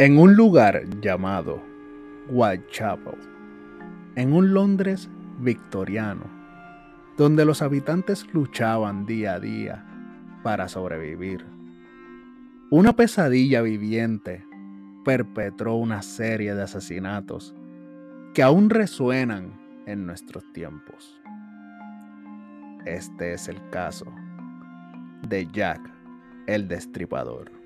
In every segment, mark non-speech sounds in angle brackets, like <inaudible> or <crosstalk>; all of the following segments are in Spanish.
En un lugar llamado Whitechapel, en un Londres victoriano, donde los habitantes luchaban día a día para sobrevivir. Una pesadilla viviente perpetró una serie de asesinatos que aún resuenan en nuestros tiempos. Este es el caso de Jack el Destripador.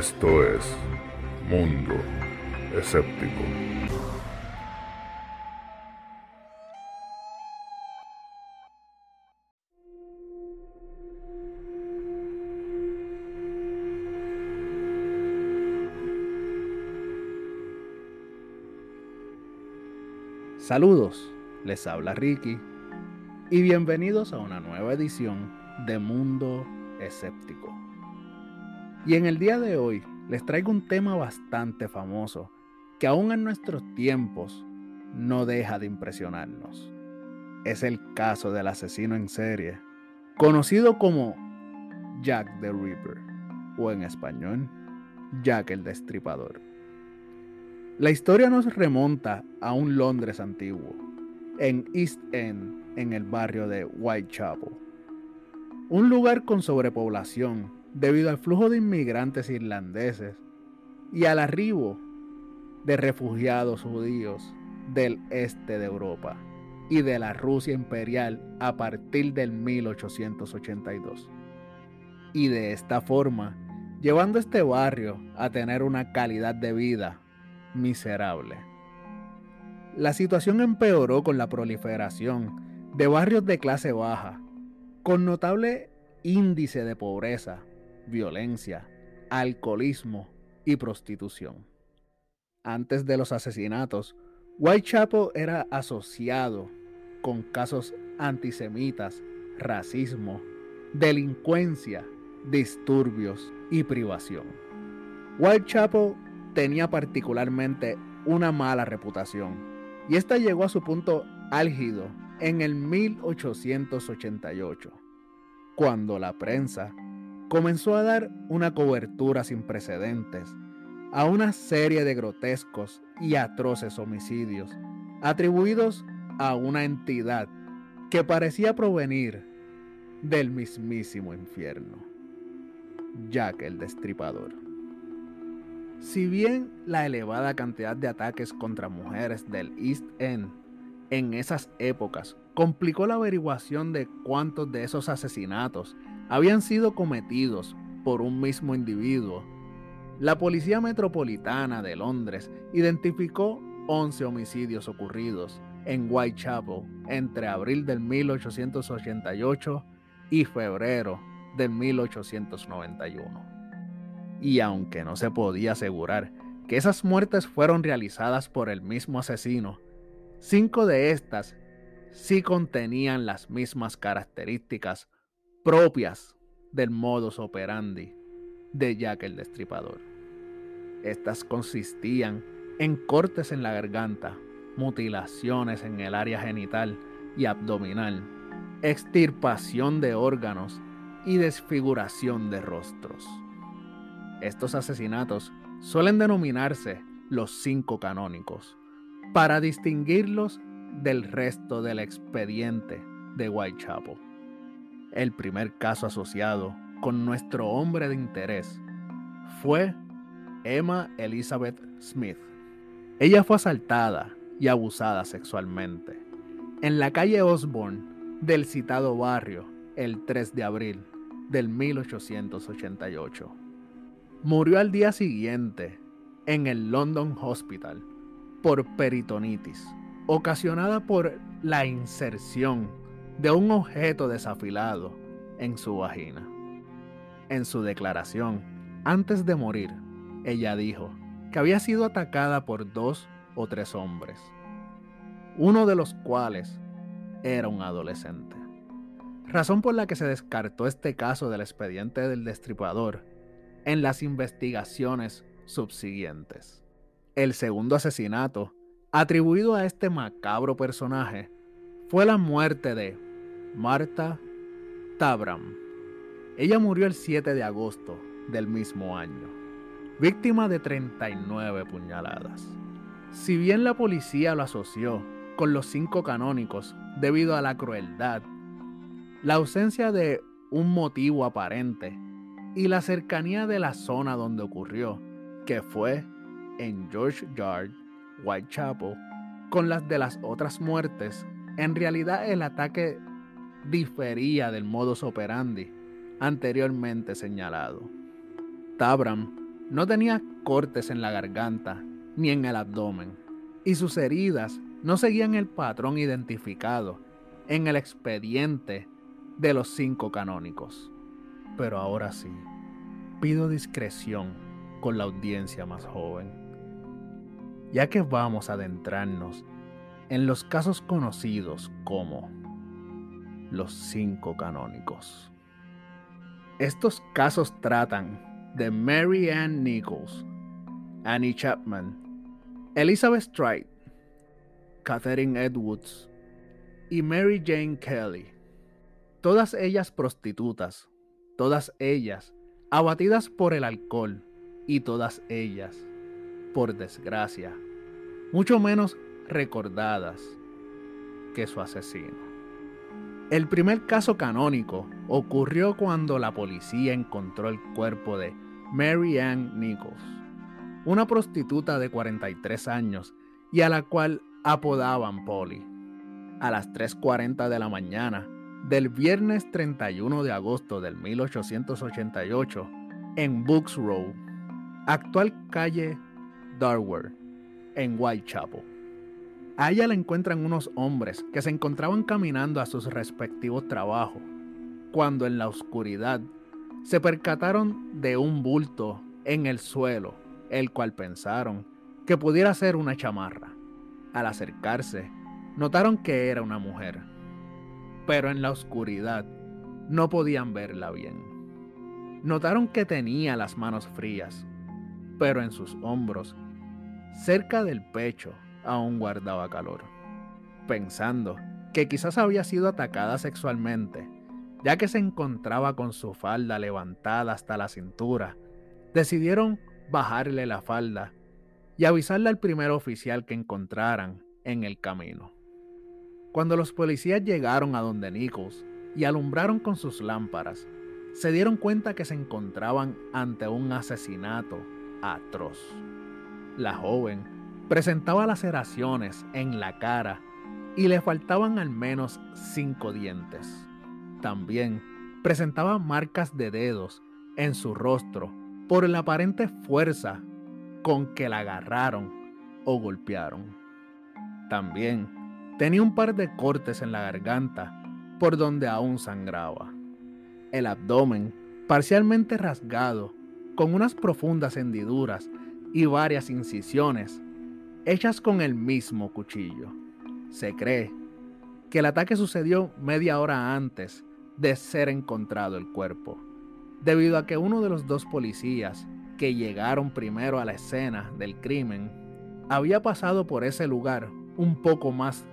Esto es Mundo Escéptico. Saludos, les habla Ricky y bienvenidos a una nueva edición de Mundo Escéptico. Y en el día de hoy les traigo un tema bastante famoso que aún en nuestros tiempos no deja de impresionarnos. Es el caso del asesino en serie, conocido como Jack the Ripper, o en español, Jack el Destripador. La historia nos remonta a un Londres antiguo, en East End, en el barrio de Whitechapel. Un lugar con sobrepoblación debido al flujo de inmigrantes irlandeses y al arribo de refugiados judíos del este de Europa y de la Rusia imperial a partir del 1882. Y de esta forma, llevando este barrio a tener una calidad de vida miserable. La situación empeoró con la proliferación de barrios de clase baja, con notable índice de pobreza violencia, alcoholismo y prostitución. Antes de los asesinatos, Whitechapel era asociado con casos antisemitas, racismo, delincuencia, disturbios y privación. Whitechapel tenía particularmente una mala reputación y esta llegó a su punto álgido en el 1888, cuando la prensa comenzó a dar una cobertura sin precedentes a una serie de grotescos y atroces homicidios atribuidos a una entidad que parecía provenir del mismísimo infierno, Jack el Destripador. Si bien la elevada cantidad de ataques contra mujeres del East End en esas épocas complicó la averiguación de cuántos de esos asesinatos habían sido cometidos por un mismo individuo. La Policía Metropolitana de Londres identificó 11 homicidios ocurridos en Whitechapel entre abril del 1888 y febrero del 1891. Y aunque no se podía asegurar que esas muertes fueron realizadas por el mismo asesino, cinco de estas sí contenían las mismas características propias del modus operandi de Jack el Destripador. Estas consistían en cortes en la garganta, mutilaciones en el área genital y abdominal, extirpación de órganos y desfiguración de rostros. Estos asesinatos suelen denominarse los cinco canónicos, para distinguirlos del resto del expediente de Whitechapel el primer caso asociado con nuestro hombre de interés fue Emma Elizabeth Smith. Ella fue asaltada y abusada sexualmente en la calle Osborne del citado barrio el 3 de abril del 1888. Murió al día siguiente en el London Hospital por peritonitis, ocasionada por la inserción de un objeto desafilado en su vagina. En su declaración, antes de morir, ella dijo que había sido atacada por dos o tres hombres, uno de los cuales era un adolescente. Razón por la que se descartó este caso del expediente del destripador en las investigaciones subsiguientes. El segundo asesinato, atribuido a este macabro personaje, fue la muerte de Marta Tabram. Ella murió el 7 de agosto del mismo año, víctima de 39 puñaladas. Si bien la policía lo asoció con los cinco canónicos debido a la crueldad, la ausencia de un motivo aparente y la cercanía de la zona donde ocurrió, que fue en George Yard, Whitechapel, con las de las otras muertes, en realidad el ataque difería del modus operandi anteriormente señalado. Tabram no tenía cortes en la garganta ni en el abdomen, y sus heridas no seguían el patrón identificado en el expediente de los cinco canónicos. Pero ahora sí, pido discreción con la audiencia más joven, ya que vamos a adentrarnos en los casos conocidos como los cinco canónicos. Estos casos tratan de Mary Ann Nichols, Annie Chapman, Elizabeth Stride, Catherine Edwards y Mary Jane Kelly, todas ellas prostitutas, todas ellas abatidas por el alcohol y todas ellas, por desgracia, mucho menos recordadas que su asesino. El primer caso canónico ocurrió cuando la policía encontró el cuerpo de Mary Ann Nichols, una prostituta de 43 años y a la cual apodaban Polly. A las 3.40 de la mañana del viernes 31 de agosto del 1888 en Books Row, actual calle Darwin, en Whitechapel. A ella la encuentran unos hombres que se encontraban caminando a sus respectivos trabajos, cuando en la oscuridad se percataron de un bulto en el suelo, el cual pensaron que pudiera ser una chamarra. Al acercarse, notaron que era una mujer, pero en la oscuridad no podían verla bien. Notaron que tenía las manos frías, pero en sus hombros, cerca del pecho, aún guardaba calor, pensando que quizás había sido atacada sexualmente, ya que se encontraba con su falda levantada hasta la cintura. Decidieron bajarle la falda y avisarle al primer oficial que encontraran en el camino. Cuando los policías llegaron a donde Nichols y alumbraron con sus lámparas, se dieron cuenta que se encontraban ante un asesinato atroz. La joven Presentaba laceraciones en la cara y le faltaban al menos cinco dientes. También presentaba marcas de dedos en su rostro por la aparente fuerza con que la agarraron o golpearon. También tenía un par de cortes en la garganta por donde aún sangraba. El abdomen parcialmente rasgado, con unas profundas hendiduras y varias incisiones hechas con el mismo cuchillo. Se cree que el ataque sucedió media hora antes de ser encontrado el cuerpo, debido a que uno de los dos policías que llegaron primero a la escena del crimen había pasado por ese lugar un poco más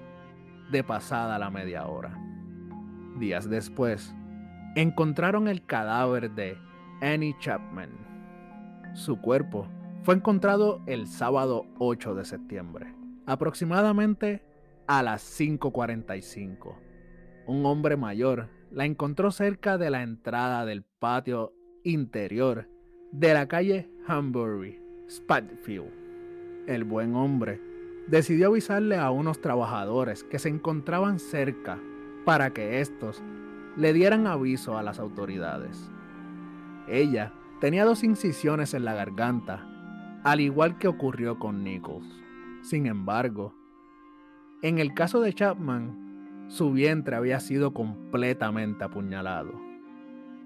de pasada la media hora. Días después, encontraron el cadáver de Annie Chapman. Su cuerpo fue encontrado el sábado 8 de septiembre, aproximadamente a las 5.45. Un hombre mayor la encontró cerca de la entrada del patio interior de la calle Hambury, Spatfield. El buen hombre decidió avisarle a unos trabajadores que se encontraban cerca para que estos le dieran aviso a las autoridades. Ella tenía dos incisiones en la garganta al igual que ocurrió con Nichols. Sin embargo, en el caso de Chapman, su vientre había sido completamente apuñalado.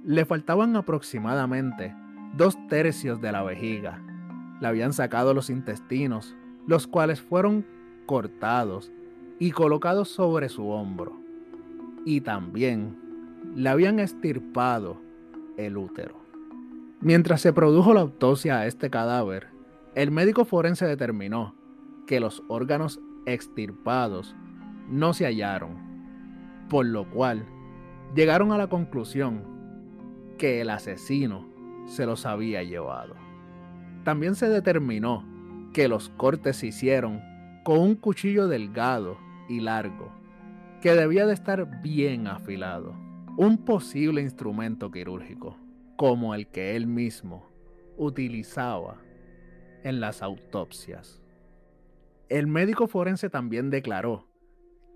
Le faltaban aproximadamente dos tercios de la vejiga. Le habían sacado los intestinos, los cuales fueron cortados y colocados sobre su hombro. Y también le habían estirpado el útero. Mientras se produjo la autopsia a este cadáver, el médico forense determinó que los órganos extirpados no se hallaron, por lo cual llegaron a la conclusión que el asesino se los había llevado. También se determinó que los cortes se hicieron con un cuchillo delgado y largo, que debía de estar bien afilado, un posible instrumento quirúrgico, como el que él mismo utilizaba en las autopsias. El médico forense también declaró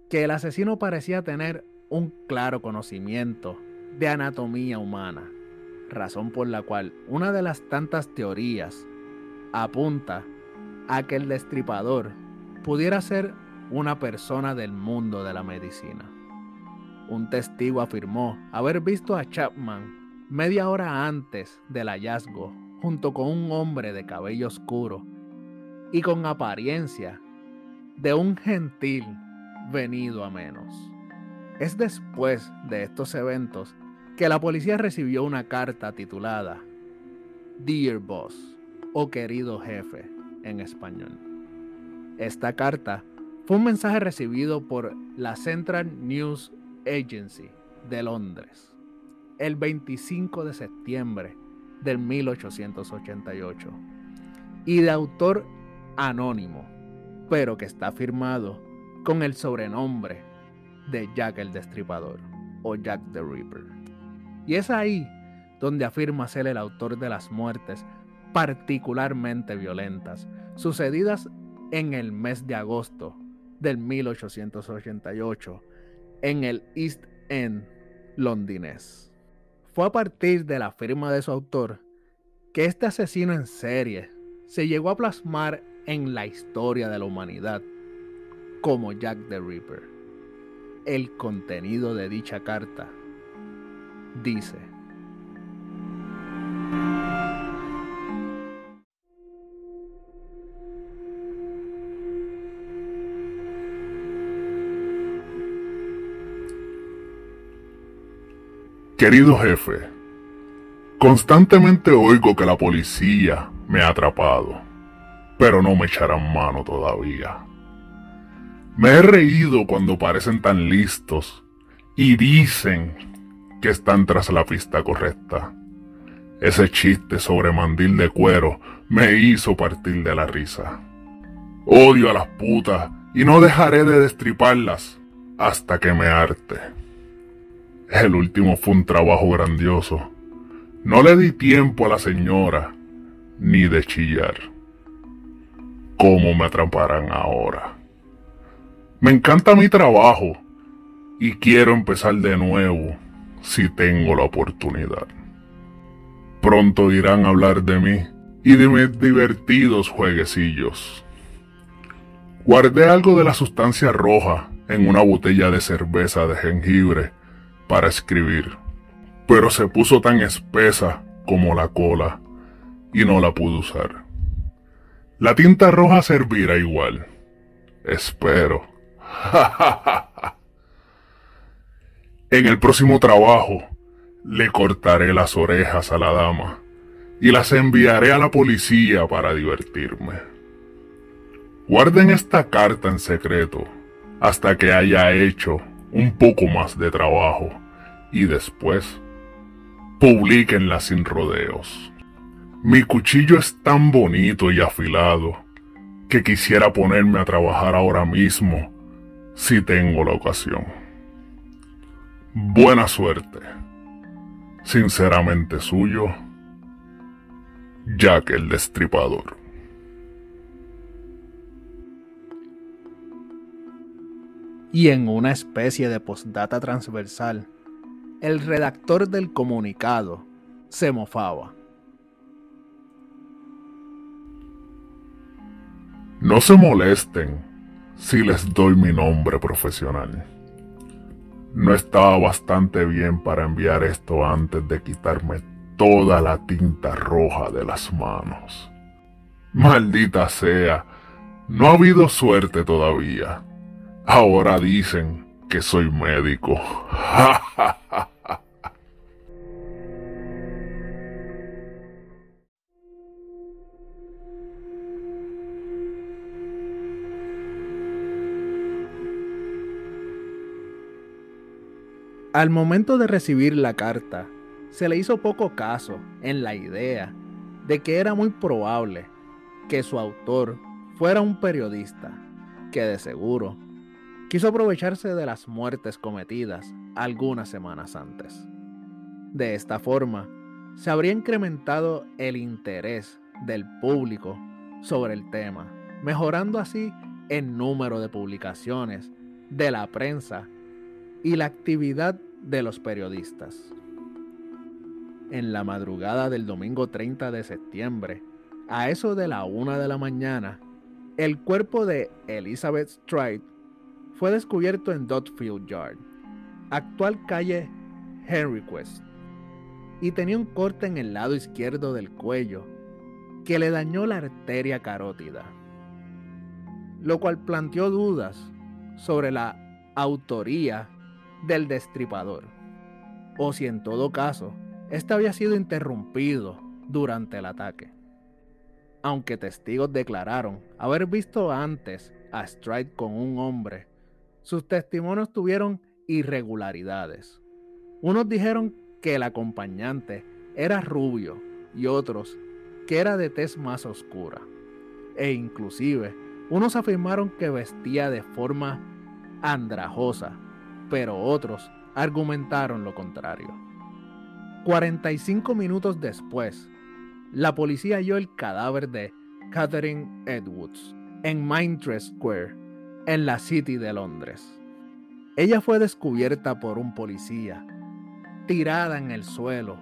que el asesino parecía tener un claro conocimiento de anatomía humana, razón por la cual una de las tantas teorías apunta a que el destripador pudiera ser una persona del mundo de la medicina. Un testigo afirmó haber visto a Chapman media hora antes del hallazgo junto con un hombre de cabello oscuro y con apariencia de un gentil venido a menos. Es después de estos eventos que la policía recibió una carta titulada Dear Boss o querido jefe en español. Esta carta fue un mensaje recibido por la Central News Agency de Londres el 25 de septiembre del 1888 y de autor anónimo, pero que está firmado con el sobrenombre de Jack el Destripador o Jack the Ripper. Y es ahí donde afirma ser el autor de las muertes particularmente violentas sucedidas en el mes de agosto del 1888 en el East End londinés. Fue a partir de la firma de su autor que este asesino en serie se llegó a plasmar en la historia de la humanidad como Jack the Ripper. El contenido de dicha carta dice, Querido jefe, constantemente oigo que la policía me ha atrapado, pero no me echarán mano todavía. Me he reído cuando parecen tan listos y dicen que están tras la pista correcta. Ese chiste sobre mandil de cuero me hizo partir de la risa. Odio a las putas y no dejaré de destriparlas hasta que me harte. El último fue un trabajo grandioso. No le di tiempo a la señora ni de chillar. ¿Cómo me atraparán ahora? Me encanta mi trabajo y quiero empezar de nuevo si tengo la oportunidad. Pronto irán a hablar de mí y de mis divertidos jueguecillos. Guardé algo de la sustancia roja en una botella de cerveza de jengibre para escribir, pero se puso tan espesa como la cola y no la pude usar. La tinta roja servirá igual. Espero. <laughs> en el próximo trabajo le cortaré las orejas a la dama y las enviaré a la policía para divertirme. Guarden esta carta en secreto hasta que haya hecho un poco más de trabajo y después publiquenla sin rodeos. Mi cuchillo es tan bonito y afilado que quisiera ponerme a trabajar ahora mismo si tengo la ocasión. Buena suerte. Sinceramente suyo, Jack el Destripador. Y en una especie de postdata transversal, el redactor del comunicado se mofaba. No se molesten si les doy mi nombre profesional. No estaba bastante bien para enviar esto antes de quitarme toda la tinta roja de las manos. Maldita sea, no ha habido suerte todavía. Ahora dicen que soy médico. Al momento de recibir la carta, se le hizo poco caso en la idea de que era muy probable que su autor fuera un periodista que de seguro quiso aprovecharse de las muertes cometidas algunas semanas antes. De esta forma, se habría incrementado el interés del público sobre el tema, mejorando así el número de publicaciones de la prensa y la actividad de los periodistas. En la madrugada del domingo 30 de septiembre, a eso de la una de la mañana, el cuerpo de Elizabeth Stride fue descubierto en Dotfield Yard, actual calle Henry Quest, y tenía un corte en el lado izquierdo del cuello que le dañó la arteria carótida, lo cual planteó dudas sobre la autoría del destripador, o si en todo caso, este había sido interrumpido durante el ataque. Aunque testigos declararon haber visto antes a Stride con un hombre, sus testimonios tuvieron irregularidades. Unos dijeron que el acompañante era rubio y otros que era de tez más oscura. E inclusive, unos afirmaron que vestía de forma andrajosa pero otros argumentaron lo contrario. 45 minutos después, la policía halló el cadáver de Catherine Edwards en Mindtress Square, en la City de Londres. Ella fue descubierta por un policía, tirada en el suelo,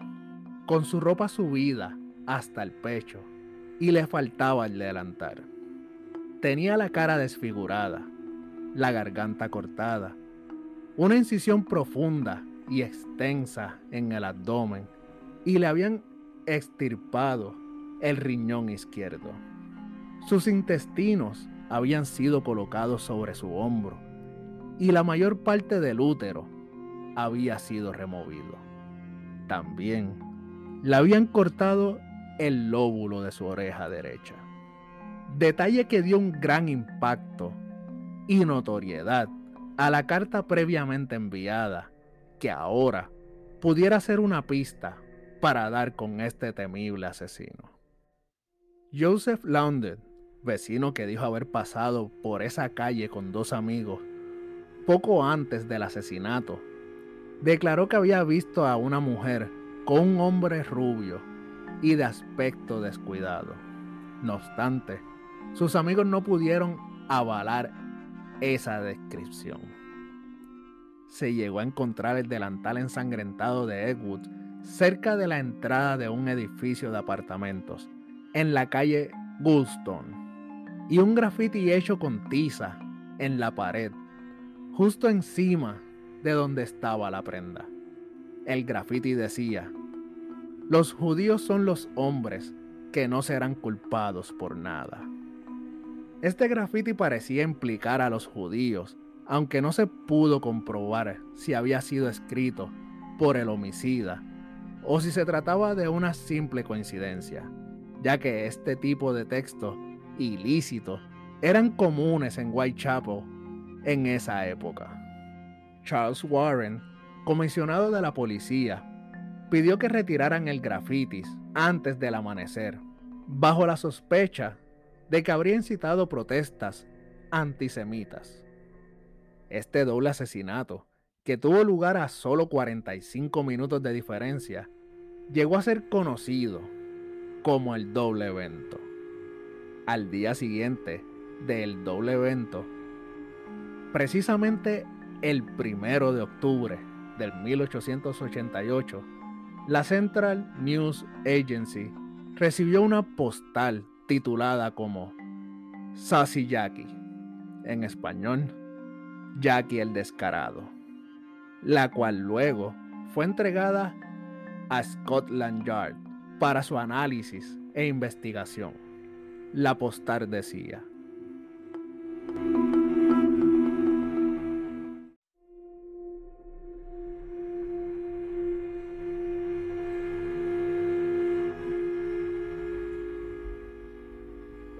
con su ropa subida hasta el pecho y le faltaba el delantal. Tenía la cara desfigurada, la garganta cortada una incisión profunda y extensa en el abdomen y le habían extirpado el riñón izquierdo. Sus intestinos habían sido colocados sobre su hombro y la mayor parte del útero había sido removido. También le habían cortado el lóbulo de su oreja derecha. Detalle que dio un gran impacto y notoriedad a la carta previamente enviada, que ahora pudiera ser una pista para dar con este temible asesino. Joseph Launded, vecino que dijo haber pasado por esa calle con dos amigos poco antes del asesinato, declaró que había visto a una mujer con un hombre rubio y de aspecto descuidado. No obstante, sus amigos no pudieron avalar esa descripción. Se llegó a encontrar el delantal ensangrentado de Edwood cerca de la entrada de un edificio de apartamentos en la calle Goulstone y un grafiti hecho con tiza en la pared justo encima de donde estaba la prenda. El grafiti decía, los judíos son los hombres que no serán culpados por nada. Este graffiti parecía implicar a los judíos, aunque no se pudo comprobar si había sido escrito por el homicida o si se trataba de una simple coincidencia, ya que este tipo de textos ilícitos eran comunes en Whitechapel en esa época. Charles Warren, comisionado de la policía, pidió que retiraran el grafitis antes del amanecer, bajo la sospecha de que habría incitado protestas antisemitas. Este doble asesinato, que tuvo lugar a solo 45 minutos de diferencia, llegó a ser conocido como el doble evento. Al día siguiente del doble evento, precisamente el primero de octubre del 1888, la Central News Agency recibió una postal titulada como Sassy Jackie, en español, Jackie el Descarado, la cual luego fue entregada a Scotland Yard para su análisis e investigación. La postal decía,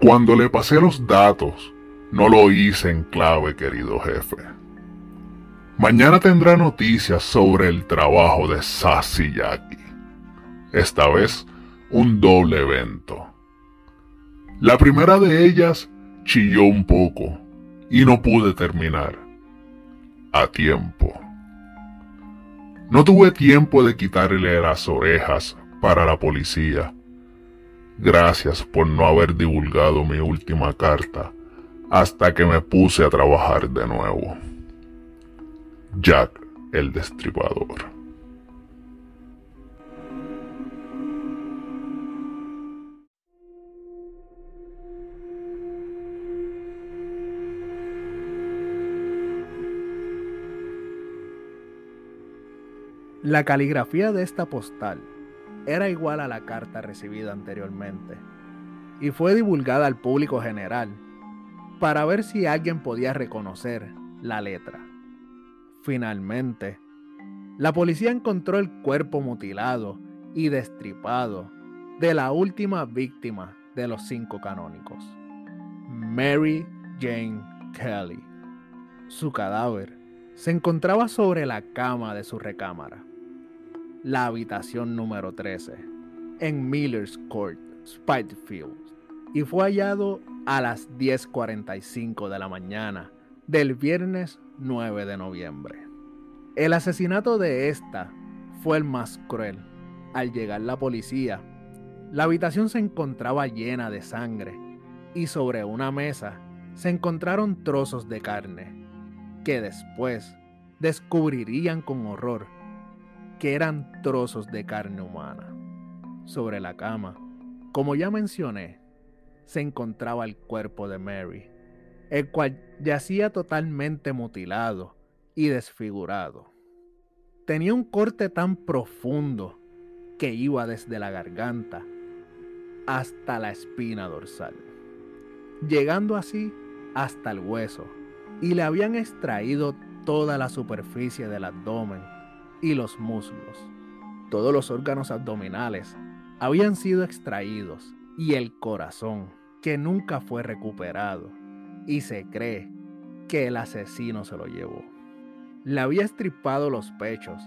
Cuando le pasé los datos, no lo hice en clave, querido jefe. Mañana tendrá noticias sobre el trabajo de Sassy Jackie. Esta vez, un doble evento. La primera de ellas chilló un poco y no pude terminar. A tiempo. No tuve tiempo de quitarle las orejas para la policía Gracias por no haber divulgado mi última carta hasta que me puse a trabajar de nuevo. Jack el Destripador. La caligrafía de esta postal era igual a la carta recibida anteriormente y fue divulgada al público general para ver si alguien podía reconocer la letra. Finalmente, la policía encontró el cuerpo mutilado y destripado de la última víctima de los cinco canónicos, Mary Jane Kelly. Su cadáver se encontraba sobre la cama de su recámara la habitación número 13 en Miller's Court, Spitefield, y fue hallado a las 10.45 de la mañana del viernes 9 de noviembre. El asesinato de esta fue el más cruel. Al llegar la policía, la habitación se encontraba llena de sangre y sobre una mesa se encontraron trozos de carne que después descubrirían con horror que eran trozos de carne humana. Sobre la cama, como ya mencioné, se encontraba el cuerpo de Mary, el cual yacía totalmente mutilado y desfigurado. Tenía un corte tan profundo que iba desde la garganta hasta la espina dorsal, llegando así hasta el hueso, y le habían extraído toda la superficie del abdomen y los muslos. Todos los órganos abdominales habían sido extraídos y el corazón, que nunca fue recuperado, y se cree que el asesino se lo llevó. Le había estripado los pechos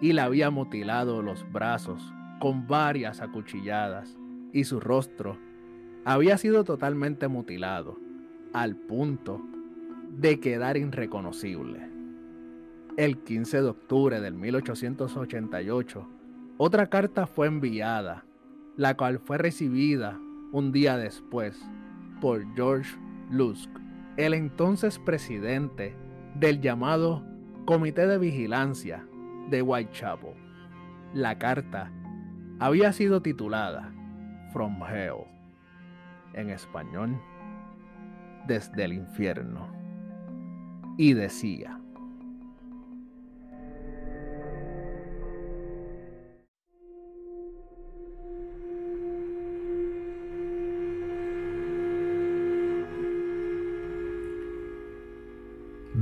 y le había mutilado los brazos con varias acuchilladas y su rostro había sido totalmente mutilado al punto de quedar irreconocible. El 15 de octubre del 1888, otra carta fue enviada, la cual fue recibida un día después por George Lusk, el entonces presidente del llamado Comité de Vigilancia de Whitechapel. La carta había sido titulada From Hell, en español, desde el infierno, y decía,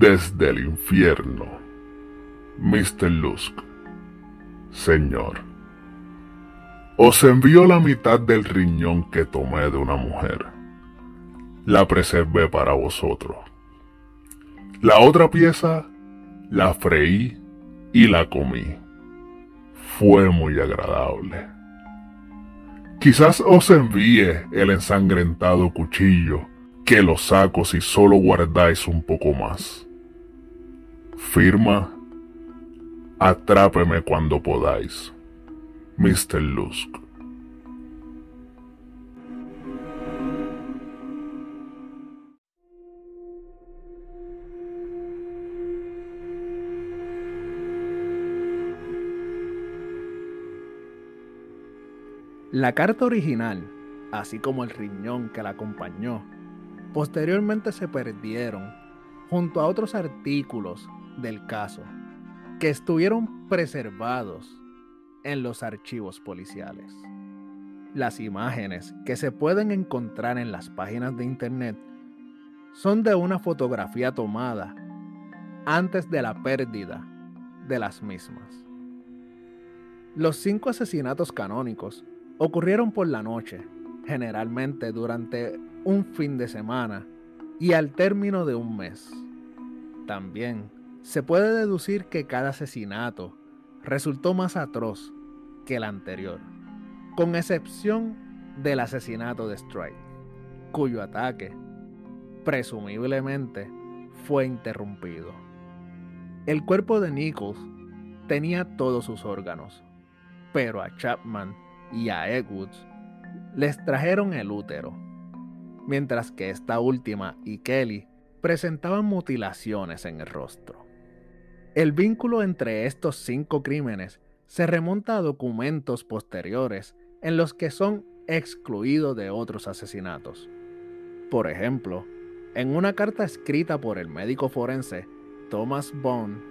desde el infierno. Mr. Lusk, Señor, os envío la mitad del riñón que tomé de una mujer. La preservé para vosotros. La otra pieza la freí y la comí. Fue muy agradable. Quizás os envíe el ensangrentado cuchillo que lo saco si solo guardáis un poco más. Firma, atrápeme cuando podáis. Mr. Lusk. La carta original, así como el riñón que la acompañó, posteriormente se perdieron junto a otros artículos del caso que estuvieron preservados en los archivos policiales. Las imágenes que se pueden encontrar en las páginas de internet son de una fotografía tomada antes de la pérdida de las mismas. Los cinco asesinatos canónicos ocurrieron por la noche, generalmente durante un fin de semana y al término de un mes. También se puede deducir que cada asesinato resultó más atroz que el anterior, con excepción del asesinato de Strike, cuyo ataque presumiblemente fue interrumpido. El cuerpo de Nichols tenía todos sus órganos, pero a Chapman y a Edwards les trajeron el útero, mientras que esta última y Kelly presentaban mutilaciones en el rostro. El vínculo entre estos cinco crímenes se remonta a documentos posteriores en los que son excluidos de otros asesinatos. Por ejemplo, en una carta escrita por el médico forense Thomas Bond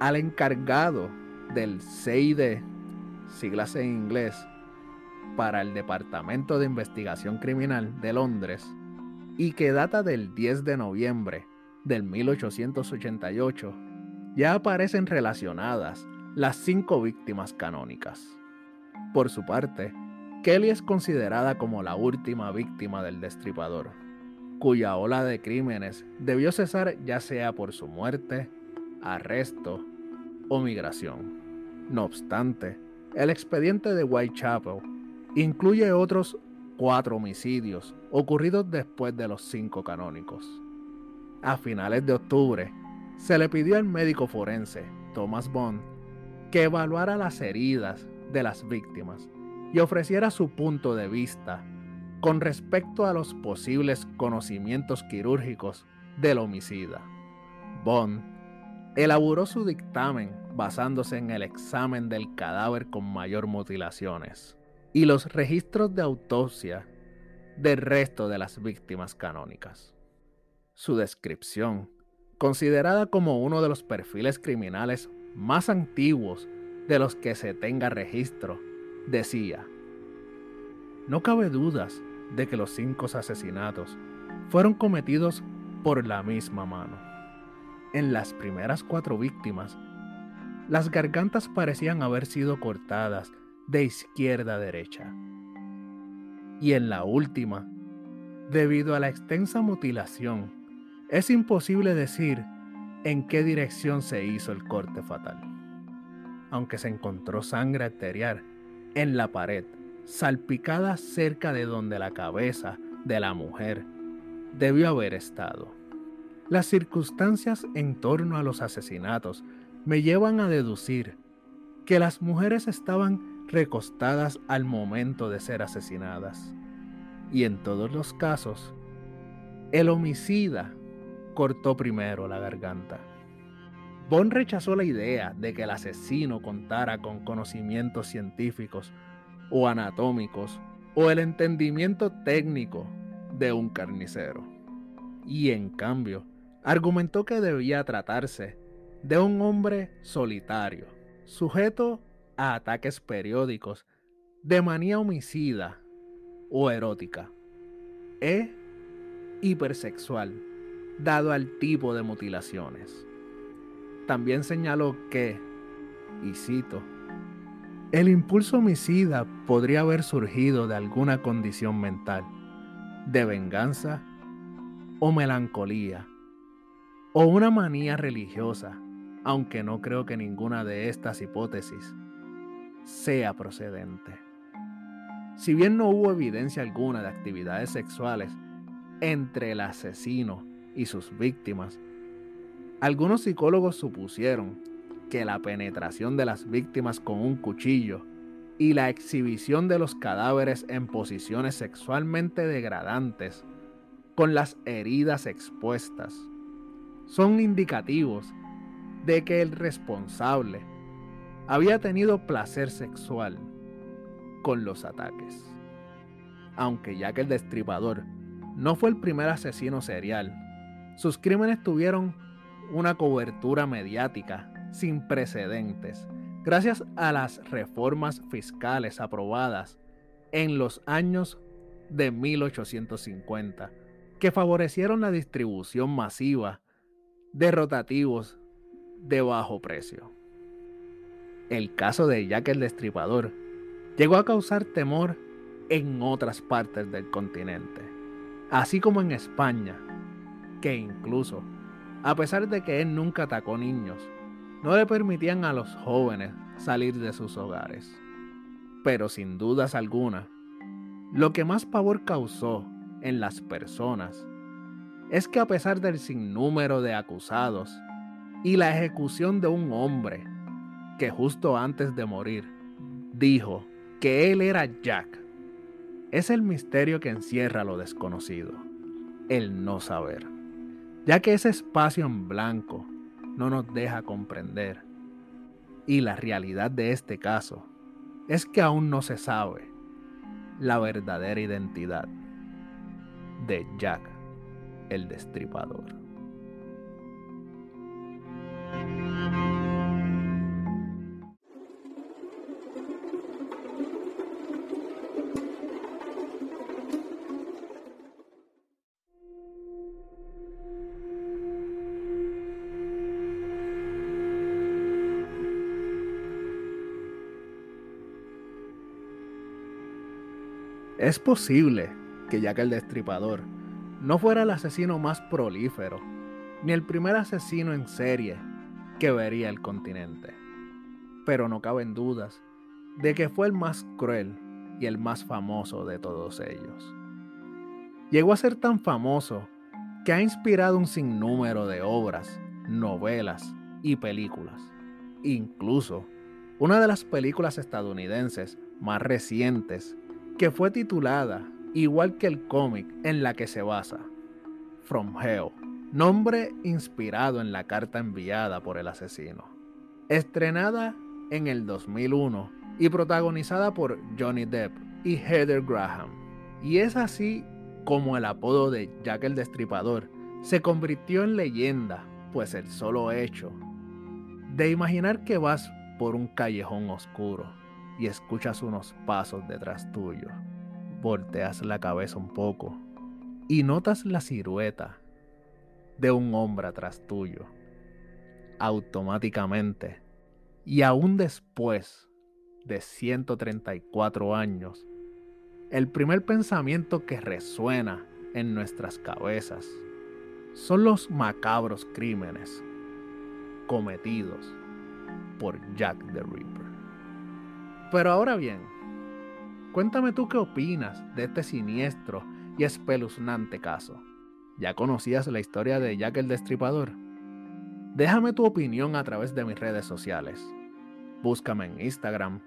al encargado del CID, siglas en inglés, para el Departamento de Investigación Criminal de Londres, y que data del 10 de noviembre del 1888, ya aparecen relacionadas las cinco víctimas canónicas. Por su parte, Kelly es considerada como la última víctima del destripador, cuya ola de crímenes debió cesar ya sea por su muerte, arresto o migración. No obstante, el expediente de Whitechapel incluye otros cuatro homicidios ocurridos después de los cinco canónicos. A finales de octubre, se le pidió al médico forense, Thomas Bond, que evaluara las heridas de las víctimas y ofreciera su punto de vista con respecto a los posibles conocimientos quirúrgicos del homicida. Bond elaboró su dictamen basándose en el examen del cadáver con mayor mutilaciones y los registros de autopsia del resto de las víctimas canónicas. Su descripción, considerada como uno de los perfiles criminales más antiguos de los que se tenga registro, decía, no cabe dudas de que los cinco asesinatos fueron cometidos por la misma mano. En las primeras cuatro víctimas, las gargantas parecían haber sido cortadas de izquierda a derecha. Y en la última, debido a la extensa mutilación, es imposible decir en qué dirección se hizo el corte fatal. Aunque se encontró sangre arterial en la pared, salpicada cerca de donde la cabeza de la mujer debió haber estado. Las circunstancias en torno a los asesinatos me llevan a deducir que las mujeres estaban recostadas al momento de ser asesinadas. Y en todos los casos, el homicida cortó primero la garganta. Bond rechazó la idea de que el asesino contara con conocimientos científicos o anatómicos o el entendimiento técnico de un carnicero. Y en cambio, argumentó que debía tratarse de un hombre solitario, sujeto a ataques periódicos de manía homicida o erótica, e hipersexual, dado al tipo de mutilaciones. También señaló que, y cito, el impulso homicida podría haber surgido de alguna condición mental, de venganza o melancolía, o una manía religiosa, aunque no creo que ninguna de estas hipótesis sea procedente. Si bien no hubo evidencia alguna de actividades sexuales entre el asesino y sus víctimas, algunos psicólogos supusieron que la penetración de las víctimas con un cuchillo y la exhibición de los cadáveres en posiciones sexualmente degradantes, con las heridas expuestas, son indicativos de que el responsable había tenido placer sexual con los ataques. Aunque ya que el destripador no fue el primer asesino serial. Sus crímenes tuvieron una cobertura mediática sin precedentes gracias a las reformas fiscales aprobadas en los años de 1850 que favorecieron la distribución masiva de rotativos de bajo precio. El caso de Jack el Destripador llegó a causar temor en otras partes del continente, así como en España, que incluso, a pesar de que él nunca atacó niños, no le permitían a los jóvenes salir de sus hogares. Pero sin dudas alguna, lo que más pavor causó en las personas es que a pesar del sinnúmero de acusados y la ejecución de un hombre que justo antes de morir dijo que él era Jack, es el misterio que encierra lo desconocido, el no saber, ya que ese espacio en blanco no nos deja comprender. Y la realidad de este caso es que aún no se sabe la verdadera identidad de Jack el Destripador. Es posible que Jack el Destripador no fuera el asesino más prolífero, ni el primer asesino en serie que vería el continente. Pero no caben dudas de que fue el más cruel y el más famoso de todos ellos. Llegó a ser tan famoso que ha inspirado un sinnúmero de obras, novelas y películas. Incluso una de las películas estadounidenses más recientes que fue titulada igual que el cómic en la que se basa, From Hell, nombre inspirado en la carta enviada por el asesino. Estrenada en el 2001 y protagonizada por Johnny Depp y Heather Graham. Y es así como el apodo de Jack el Destripador se convirtió en leyenda, pues el solo hecho de imaginar que vas por un callejón oscuro y escuchas unos pasos detrás tuyo. Volteas la cabeza un poco y notas la silueta de un hombre atrás tuyo. Automáticamente, y aún después de 134 años, el primer pensamiento que resuena en nuestras cabezas son los macabros crímenes cometidos por Jack the Ripper. Pero ahora bien, cuéntame tú qué opinas de este siniestro y espeluznante caso. ¿Ya conocías la historia de Jack el Destripador? Déjame tu opinión a través de mis redes sociales. Búscame en Instagram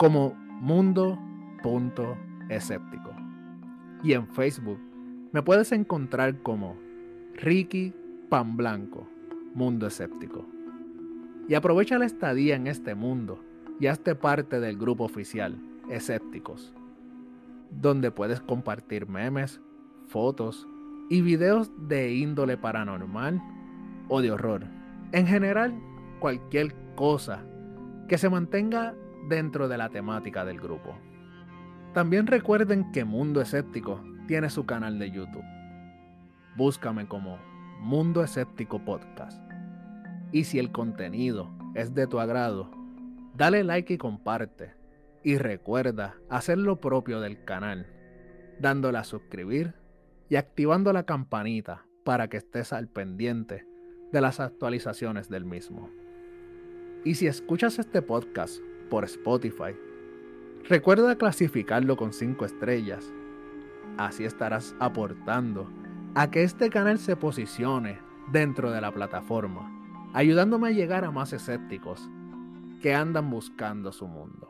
como mundo.escéptico. Y en Facebook me puedes encontrar como Ricky Pan Blanco, Mundo Escéptico. Y aprovecha la estadía en este mundo y hazte parte del grupo oficial, Escépticos, donde puedes compartir memes, fotos y videos de índole paranormal o de horror. En general, cualquier cosa que se mantenga dentro de la temática del grupo. También recuerden que Mundo Escéptico tiene su canal de YouTube. Búscame como Mundo Escéptico Podcast. Y si el contenido es de tu agrado, Dale like y comparte. Y recuerda hacer lo propio del canal, dándole a suscribir y activando la campanita para que estés al pendiente de las actualizaciones del mismo. Y si escuchas este podcast por Spotify, recuerda clasificarlo con 5 estrellas. Así estarás aportando a que este canal se posicione dentro de la plataforma, ayudándome a llegar a más escépticos que andan buscando su mundo.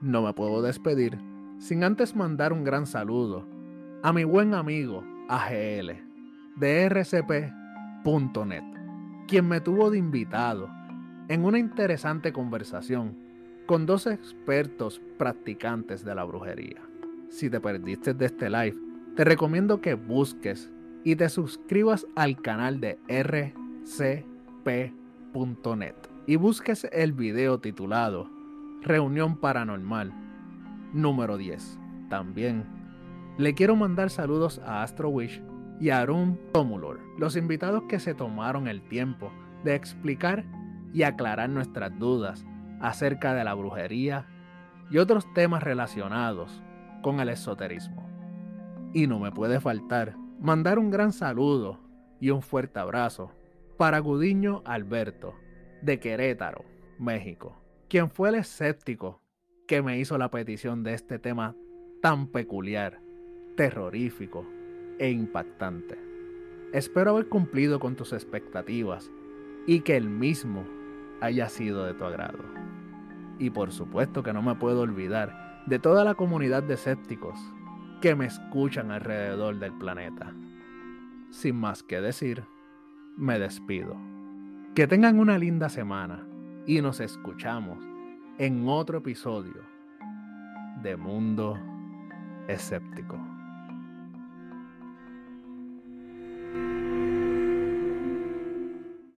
No me puedo despedir sin antes mandar un gran saludo a mi buen amigo AGL de rcp.net, quien me tuvo de invitado en una interesante conversación con dos expertos practicantes de la brujería. Si te perdiste de este live, te recomiendo que busques y te suscribas al canal de rcp.net y busques el video titulado Reunión Paranormal número 10. También le quiero mandar saludos a Astro Wish y a Arun Tomulor, los invitados que se tomaron el tiempo de explicar y aclarar nuestras dudas acerca de la brujería y otros temas relacionados con el esoterismo. Y no me puede faltar mandar un gran saludo y un fuerte abrazo para Gudiño Alberto, de Querétaro, México, quien fue el escéptico que me hizo la petición de este tema tan peculiar, terrorífico e impactante. Espero haber cumplido con tus expectativas y que el mismo haya sido de tu agrado. Y por supuesto que no me puedo olvidar de toda la comunidad de escépticos que me escuchan alrededor del planeta. Sin más que decir, me despido. Que tengan una linda semana y nos escuchamos en otro episodio de Mundo Escéptico.